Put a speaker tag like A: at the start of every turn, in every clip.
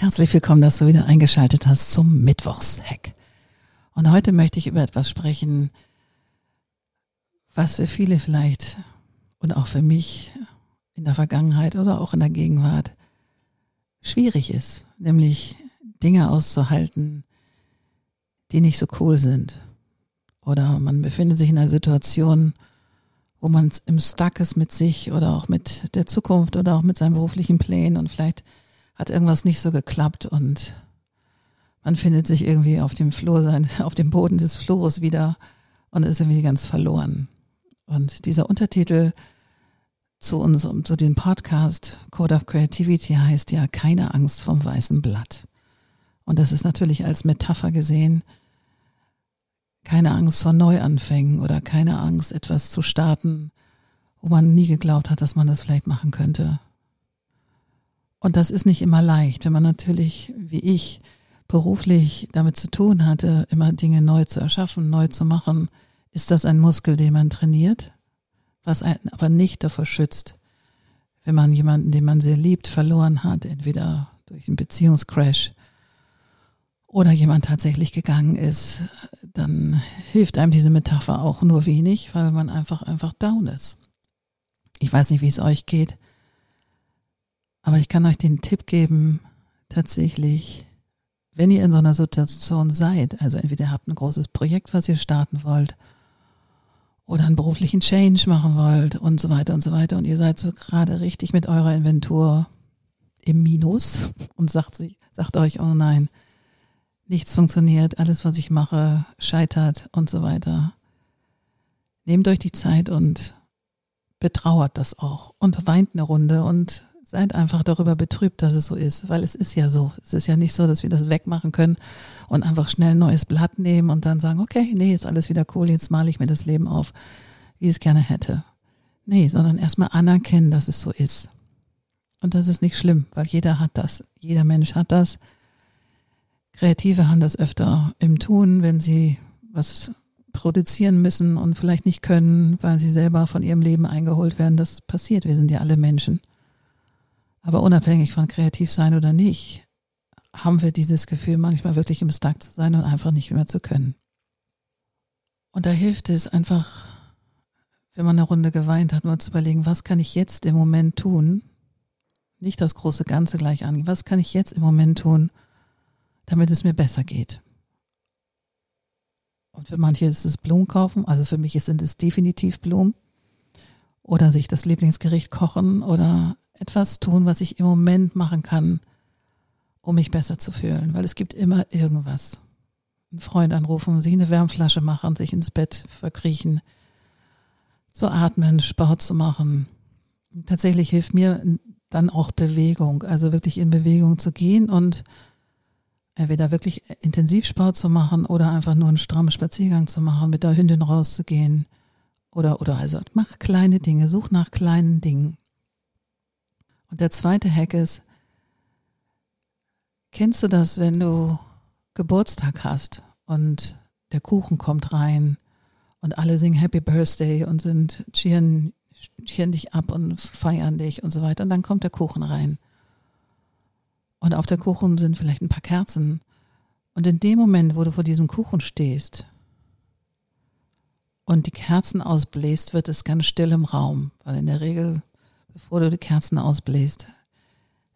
A: Herzlich willkommen, dass du wieder eingeschaltet hast zum Mittwochshack. Und heute möchte ich über etwas sprechen, was für viele vielleicht und auch für mich in der Vergangenheit oder auch in der Gegenwart schwierig ist, nämlich Dinge auszuhalten, die nicht so cool sind. Oder man befindet sich in einer Situation, wo man im Stuck ist mit sich oder auch mit der Zukunft oder auch mit seinen beruflichen Plänen und vielleicht hat irgendwas nicht so geklappt und man findet sich irgendwie auf dem Flur sein, auf dem Boden des Flurs wieder und ist irgendwie ganz verloren. Und dieser Untertitel zu uns, zu dem Podcast Code of Creativity heißt ja keine Angst vom weißen Blatt. Und das ist natürlich als Metapher gesehen, keine Angst vor Neuanfängen oder keine Angst, etwas zu starten, wo man nie geglaubt hat, dass man das vielleicht machen könnte. Und das ist nicht immer leicht, wenn man natürlich, wie ich, beruflich damit zu tun hatte, immer Dinge neu zu erschaffen, neu zu machen, ist das ein Muskel, den man trainiert, was einen aber nicht davor schützt, wenn man jemanden, den man sehr liebt, verloren hat, entweder durch einen Beziehungscrash oder jemand tatsächlich gegangen ist, dann hilft einem diese Metapher auch nur wenig, weil man einfach, einfach down ist. Ich weiß nicht, wie es euch geht. Aber ich kann euch den Tipp geben, tatsächlich, wenn ihr in so einer Situation seid, also entweder habt ein großes Projekt, was ihr starten wollt, oder einen beruflichen Change machen wollt und so weiter und so weiter und ihr seid so gerade richtig mit eurer Inventur im Minus und sagt, sich, sagt euch, oh nein, nichts funktioniert, alles, was ich mache, scheitert und so weiter. Nehmt euch die Zeit und betrauert das auch und weint eine Runde und seid einfach darüber betrübt, dass es so ist, weil es ist ja so. Es ist ja nicht so, dass wir das wegmachen können und einfach schnell ein neues Blatt nehmen und dann sagen, okay, nee, ist alles wieder cool, jetzt male ich mir das Leben auf, wie ich es gerne hätte. Nee, sondern erstmal anerkennen, dass es so ist. Und das ist nicht schlimm, weil jeder hat das. Jeder Mensch hat das. Kreative haben das öfter im Tun, wenn sie was produzieren müssen und vielleicht nicht können, weil sie selber von ihrem Leben eingeholt werden. Das passiert. Wir sind ja alle Menschen. Aber unabhängig von kreativ sein oder nicht, haben wir dieses Gefühl, manchmal wirklich im Stuck zu sein und einfach nicht mehr zu können. Und da hilft es einfach, wenn man eine Runde geweint hat, nur zu überlegen, was kann ich jetzt im Moment tun? Nicht das große Ganze gleich angehen. Was kann ich jetzt im Moment tun, damit es mir besser geht? Und für manche ist es Blumen kaufen, also für mich sind es definitiv Blumen. Oder sich das Lieblingsgericht kochen oder etwas tun, was ich im Moment machen kann, um mich besser zu fühlen, weil es gibt immer irgendwas. Einen Freund anrufen, sich eine Wärmflasche machen, sich ins Bett verkriechen, zu atmen, Sport zu machen. Tatsächlich hilft mir dann auch Bewegung, also wirklich in Bewegung zu gehen und entweder wirklich intensiv Sport zu machen oder einfach nur einen strammen Spaziergang zu machen, mit der Hündin rauszugehen oder, oder also mach kleine Dinge, such nach kleinen Dingen. Und der zweite Hack ist, kennst du das, wenn du Geburtstag hast und der Kuchen kommt rein und alle singen Happy Birthday und sind cheeren, cheeren dich ab und feiern dich und so weiter. Und dann kommt der Kuchen rein. Und auf der Kuchen sind vielleicht ein paar Kerzen. Und in dem Moment, wo du vor diesem Kuchen stehst und die Kerzen ausbläst, wird es ganz still im Raum, weil in der Regel bevor du die Kerzen ausbläst,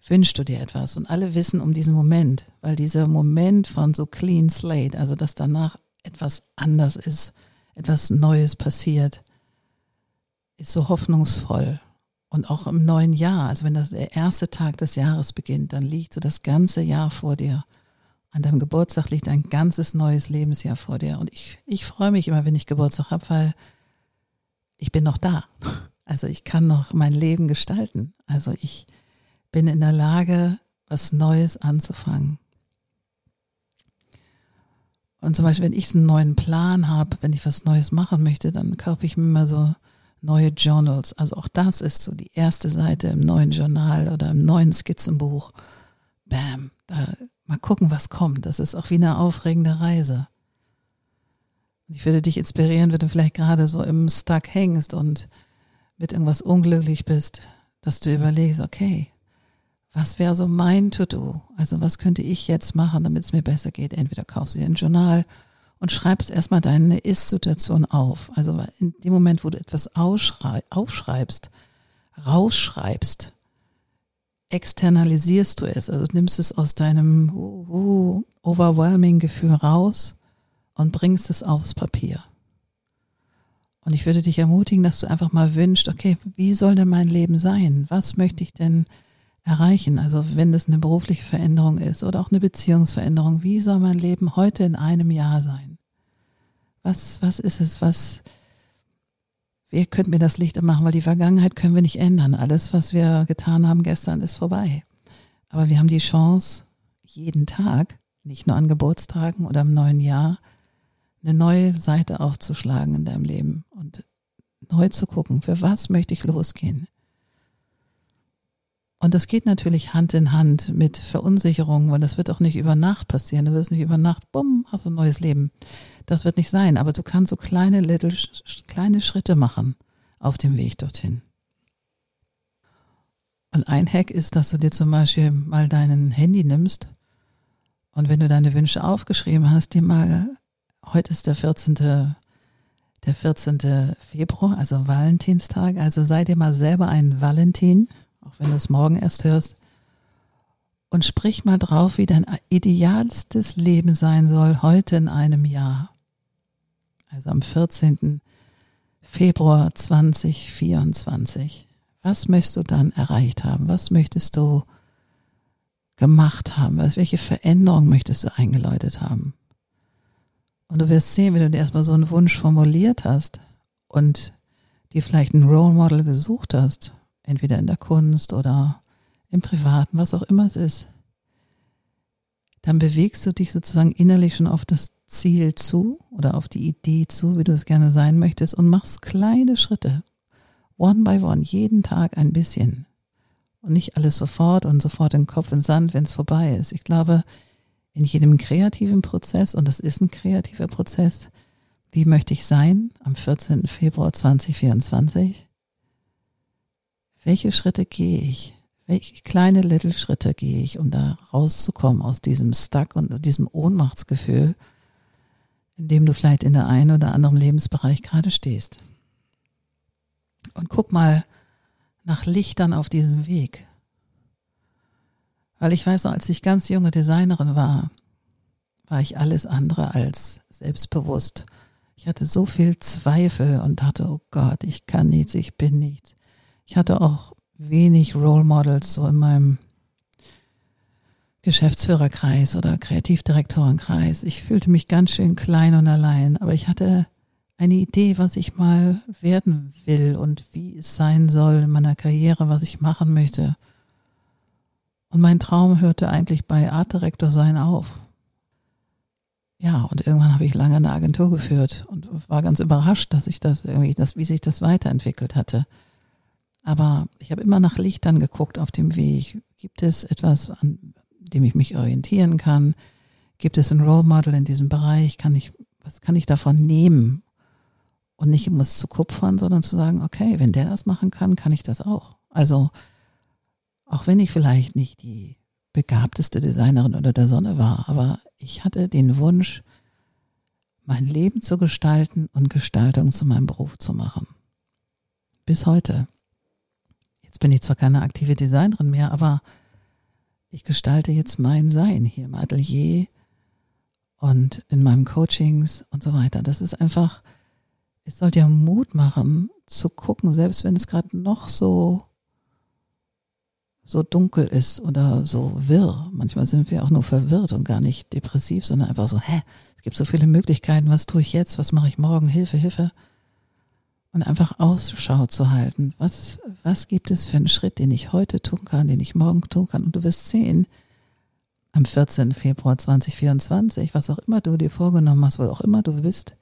A: wünschst du dir etwas. Und alle wissen um diesen Moment, weil dieser Moment von so clean slate, also dass danach etwas anders ist, etwas Neues passiert, ist so hoffnungsvoll. Und auch im neuen Jahr, also wenn das der erste Tag des Jahres beginnt, dann liegt so das ganze Jahr vor dir. An deinem Geburtstag liegt ein ganzes neues Lebensjahr vor dir. Und ich, ich freue mich immer, wenn ich Geburtstag habe, weil ich bin noch da. Also ich kann noch mein Leben gestalten. Also ich bin in der Lage, was Neues anzufangen. Und zum Beispiel, wenn ich einen neuen Plan habe, wenn ich was Neues machen möchte, dann kaufe ich mir immer so neue Journals. Also auch das ist so die erste Seite im neuen Journal oder im neuen Skizzenbuch. Bam, da mal gucken, was kommt. Das ist auch wie eine aufregende Reise. Und ich würde dich inspirieren, wenn du vielleicht gerade so im Stuck hängst und mit irgendwas unglücklich bist, dass du überlegst, okay, was wäre so mein To-Do? Also was könnte ich jetzt machen, damit es mir besser geht? Entweder kaufst du dir ein Journal und schreibst erstmal deine Ist-Situation auf. Also in dem Moment, wo du etwas aufschreibst, rausschreibst, externalisierst du es. Also du nimmst es aus deinem uh, uh, overwhelming Gefühl raus und bringst es aufs Papier. Und ich würde dich ermutigen, dass du einfach mal wünschst, okay, wie soll denn mein Leben sein? Was möchte ich denn erreichen? Also wenn das eine berufliche Veränderung ist oder auch eine Beziehungsveränderung, wie soll mein Leben heute in einem Jahr sein? Was, was ist es, was, wer könnte mir das Licht machen? Weil die Vergangenheit können wir nicht ändern. Alles, was wir getan haben gestern, ist vorbei. Aber wir haben die Chance, jeden Tag, nicht nur an Geburtstagen oder im neuen Jahr, eine neue Seite aufzuschlagen in deinem Leben und neu zu gucken, für was möchte ich losgehen. Und das geht natürlich Hand in Hand mit Verunsicherung, weil das wird auch nicht über Nacht passieren. Du wirst nicht über Nacht, bumm, hast ein neues Leben. Das wird nicht sein, aber du kannst so kleine, little, kleine Schritte machen auf dem Weg dorthin. Und ein Hack ist, dass du dir zum Beispiel mal deinen Handy nimmst und wenn du deine Wünsche aufgeschrieben hast, dir mal heute ist der 14. Der 14. Februar, also Valentinstag. Also sei dir mal selber ein Valentin, auch wenn du es morgen erst hörst. Und sprich mal drauf, wie dein idealstes Leben sein soll heute in einem Jahr. Also am 14. Februar 2024. Was möchtest du dann erreicht haben? Was möchtest du gemacht haben? welche Veränderung möchtest du eingeläutet haben? Und du wirst sehen, wenn du dir erstmal so einen Wunsch formuliert hast und dir vielleicht ein Role Model gesucht hast, entweder in der Kunst oder im Privaten, was auch immer es ist, dann bewegst du dich sozusagen innerlich schon auf das Ziel zu oder auf die Idee zu, wie du es gerne sein möchtest und machst kleine Schritte, one by one, jeden Tag ein bisschen. Und nicht alles sofort und sofort den Kopf in Sand, wenn es vorbei ist. Ich glaube, in jedem kreativen Prozess, und das ist ein kreativer Prozess, wie möchte ich sein am 14. Februar 2024? Welche Schritte gehe ich? Welche kleine little Schritte gehe ich, um da rauszukommen aus diesem Stuck und diesem Ohnmachtsgefühl, in dem du vielleicht in der einen oder anderen Lebensbereich gerade stehst? Und guck mal nach Lichtern auf diesem Weg. Weil ich weiß noch, als ich ganz junge Designerin war, war ich alles andere als selbstbewusst. Ich hatte so viel Zweifel und dachte, oh Gott, ich kann nichts, ich bin nichts. Ich hatte auch wenig Role Models so in meinem Geschäftsführerkreis oder Kreativdirektorenkreis. Ich fühlte mich ganz schön klein und allein, aber ich hatte eine Idee, was ich mal werden will und wie es sein soll in meiner Karriere, was ich machen möchte. Und mein Traum hörte eigentlich bei Artdirektor sein auf. Ja, und irgendwann habe ich lange eine Agentur geführt und war ganz überrascht, dass ich das irgendwie, dass, wie sich das weiterentwickelt hatte. Aber ich habe immer nach Lichtern geguckt auf dem Weg. Gibt es etwas, an dem ich mich orientieren kann? Gibt es ein Role Model in diesem Bereich? Kann ich, was kann ich davon nehmen? Und nicht um es zu kupfern, sondern zu sagen, okay, wenn der das machen kann, kann ich das auch. Also auch wenn ich vielleicht nicht die begabteste Designerin unter der Sonne war, aber ich hatte den Wunsch, mein Leben zu gestalten und Gestaltung zu meinem Beruf zu machen. Bis heute. Jetzt bin ich zwar keine aktive Designerin mehr, aber ich gestalte jetzt mein Sein hier im Atelier und in meinen Coachings und so weiter. Das ist einfach, es soll dir Mut machen zu gucken, selbst wenn es gerade noch so so dunkel ist oder so wirr. Manchmal sind wir auch nur verwirrt und gar nicht depressiv, sondern einfach so, hä, es gibt so viele Möglichkeiten, was tue ich jetzt, was mache ich morgen, Hilfe, Hilfe. Und einfach Ausschau zu halten, was, was gibt es für einen Schritt, den ich heute tun kann, den ich morgen tun kann. Und du wirst sehen, am 14. Februar 2024, was auch immer du dir vorgenommen hast, wo auch immer du bist,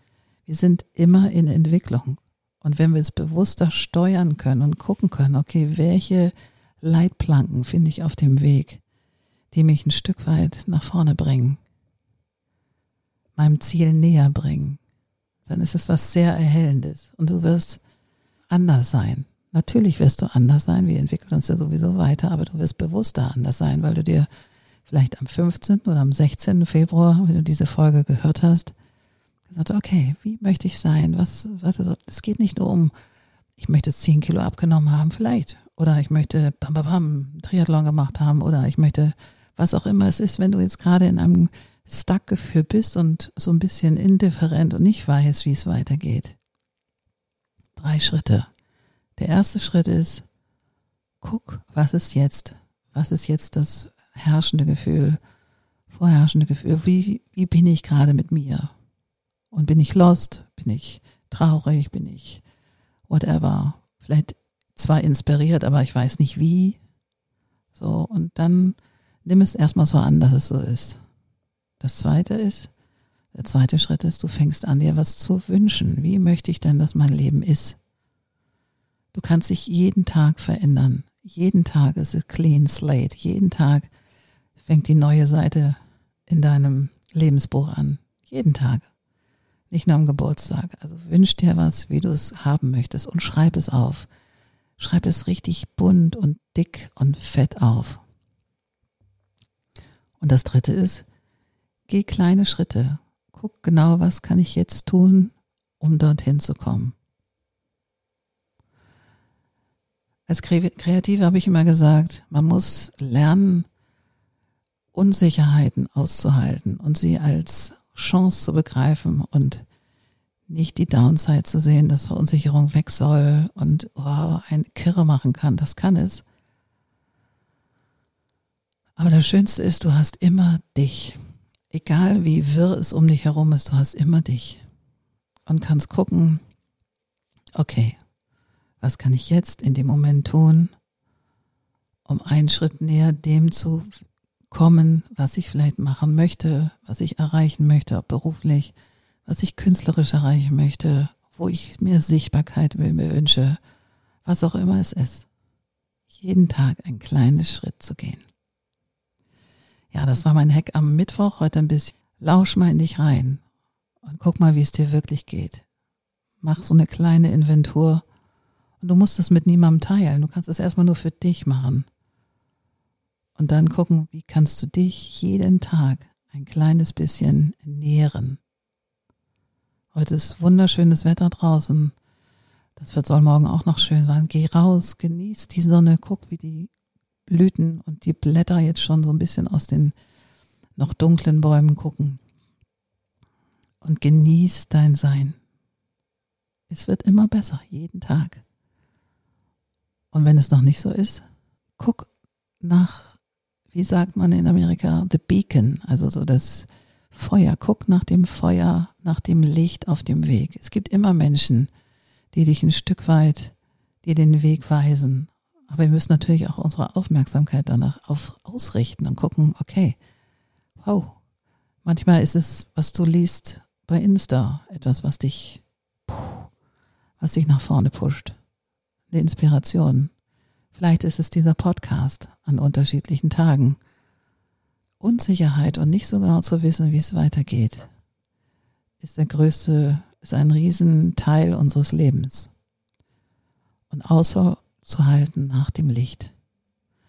A: wir sind immer in Entwicklung. Und wenn wir es bewusster steuern können und gucken können, okay, welche Leitplanken finde ich auf dem Weg, die mich ein Stück weit nach vorne bringen, meinem Ziel näher bringen, dann ist es was sehr Erhellendes und du wirst anders sein. Natürlich wirst du anders sein, wir entwickeln uns ja sowieso weiter, aber du wirst bewusster anders sein, weil du dir vielleicht am 15. oder am 16. Februar, wenn du diese Folge gehört hast, gesagt, okay, wie möchte ich sein? Was, was, es geht nicht nur um, ich möchte 10 Kilo abgenommen haben, vielleicht. Oder ich möchte bam, bam, bam, Triathlon gemacht haben. Oder ich möchte, was auch immer es ist, wenn du jetzt gerade in einem Stuck-Gefühl bist und so ein bisschen indifferent und nicht weißt, wie es weitergeht. Drei Schritte. Der erste Schritt ist, guck, was ist jetzt? Was ist jetzt das herrschende Gefühl, vorherrschende Gefühl? Wie, wie bin ich gerade mit mir? Und bin ich lost? Bin ich traurig? Bin ich whatever? Vielleicht zwar inspiriert, aber ich weiß nicht wie. So, und dann nimm es erstmal so an, dass es so ist. Das zweite ist, der zweite Schritt ist, du fängst an, dir was zu wünschen. Wie möchte ich denn, dass mein Leben ist? Du kannst dich jeden Tag verändern. Jeden Tag ist es clean slate. Jeden Tag fängt die neue Seite in deinem Lebensbuch an. Jeden Tag. Nicht nur am Geburtstag. Also wünsch dir was, wie du es haben möchtest und schreib es auf. Schreib es richtig bunt und dick und fett auf. Und das dritte ist, geh kleine Schritte. Guck genau, was kann ich jetzt tun, um dorthin zu kommen. Als Kreative habe ich immer gesagt, man muss lernen, Unsicherheiten auszuhalten und sie als Chance zu begreifen und nicht die Downside zu sehen, dass Verunsicherung weg soll und oh, ein Kirre machen kann. Das kann es. Aber das Schönste ist, du hast immer dich. Egal wie wirr es um dich herum ist, du hast immer dich. Und kannst gucken, okay, was kann ich jetzt in dem Moment tun, um einen Schritt näher dem zu kommen, was ich vielleicht machen möchte, was ich erreichen möchte, beruflich, was ich künstlerisch erreichen möchte, wo ich mir Sichtbarkeit mir wünsche, was auch immer es ist. Jeden Tag ein kleines Schritt zu gehen. Ja, das war mein Hack am Mittwoch, heute ein bisschen. Lausch mal in dich rein und guck mal, wie es dir wirklich geht. Mach so eine kleine Inventur und du musst es mit niemandem teilen. Du kannst es erstmal nur für dich machen. Und dann gucken, wie kannst du dich jeden Tag ein kleines bisschen nähren. Heute ist wunderschönes Wetter draußen. Das wird soll morgen auch noch schön sein. Geh raus, genieß die Sonne, guck, wie die Blüten und die Blätter jetzt schon so ein bisschen aus den noch dunklen Bäumen gucken. Und genieß dein Sein. Es wird immer besser, jeden Tag. Und wenn es noch nicht so ist, guck nach wie sagt man in Amerika, the beacon, also so das Feuer. Guck nach dem Feuer, nach dem Licht auf dem Weg. Es gibt immer Menschen, die dich ein Stück weit dir den Weg weisen. Aber wir müssen natürlich auch unsere Aufmerksamkeit danach auf, ausrichten und gucken, okay, wow, manchmal ist es, was du liest bei Insta, etwas, was dich, was dich nach vorne pusht. Eine Inspiration. Vielleicht ist es dieser Podcast an unterschiedlichen Tagen. Unsicherheit und nicht so genau zu wissen, wie es weitergeht, ist der größte, ist ein Riesenteil unseres Lebens. Und Ausschau zu halten nach dem Licht.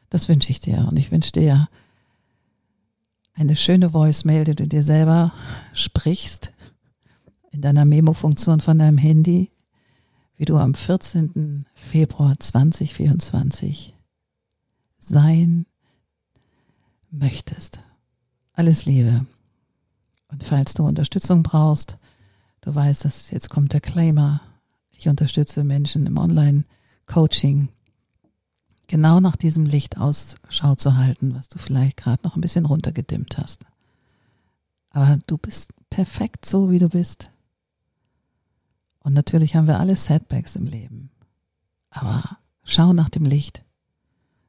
A: Das wünsche ich dir. Und ich wünsche dir eine schöne Voicemail, die du dir selber sprichst in deiner Memo-Funktion von deinem Handy wie du am 14. Februar 2024 sein möchtest. Alles Liebe. Und falls du Unterstützung brauchst, du weißt, dass jetzt kommt der Claimer. Ich unterstütze Menschen im Online-Coaching, genau nach diesem Licht Ausschau zu halten, was du vielleicht gerade noch ein bisschen runtergedimmt hast. Aber du bist perfekt so, wie du bist. Und natürlich haben wir alle Setbacks im Leben. Aber schau nach dem Licht.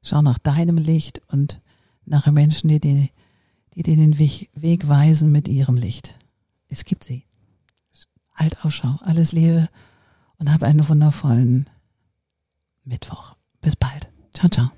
A: Schau nach deinem Licht und nach Menschen, die dir, die dir den Weg, weisen mit ihrem Licht. Es gibt sie. Halt Ausschau. Alles Liebe und hab einen wundervollen Mittwoch. Bis bald. Ciao, ciao.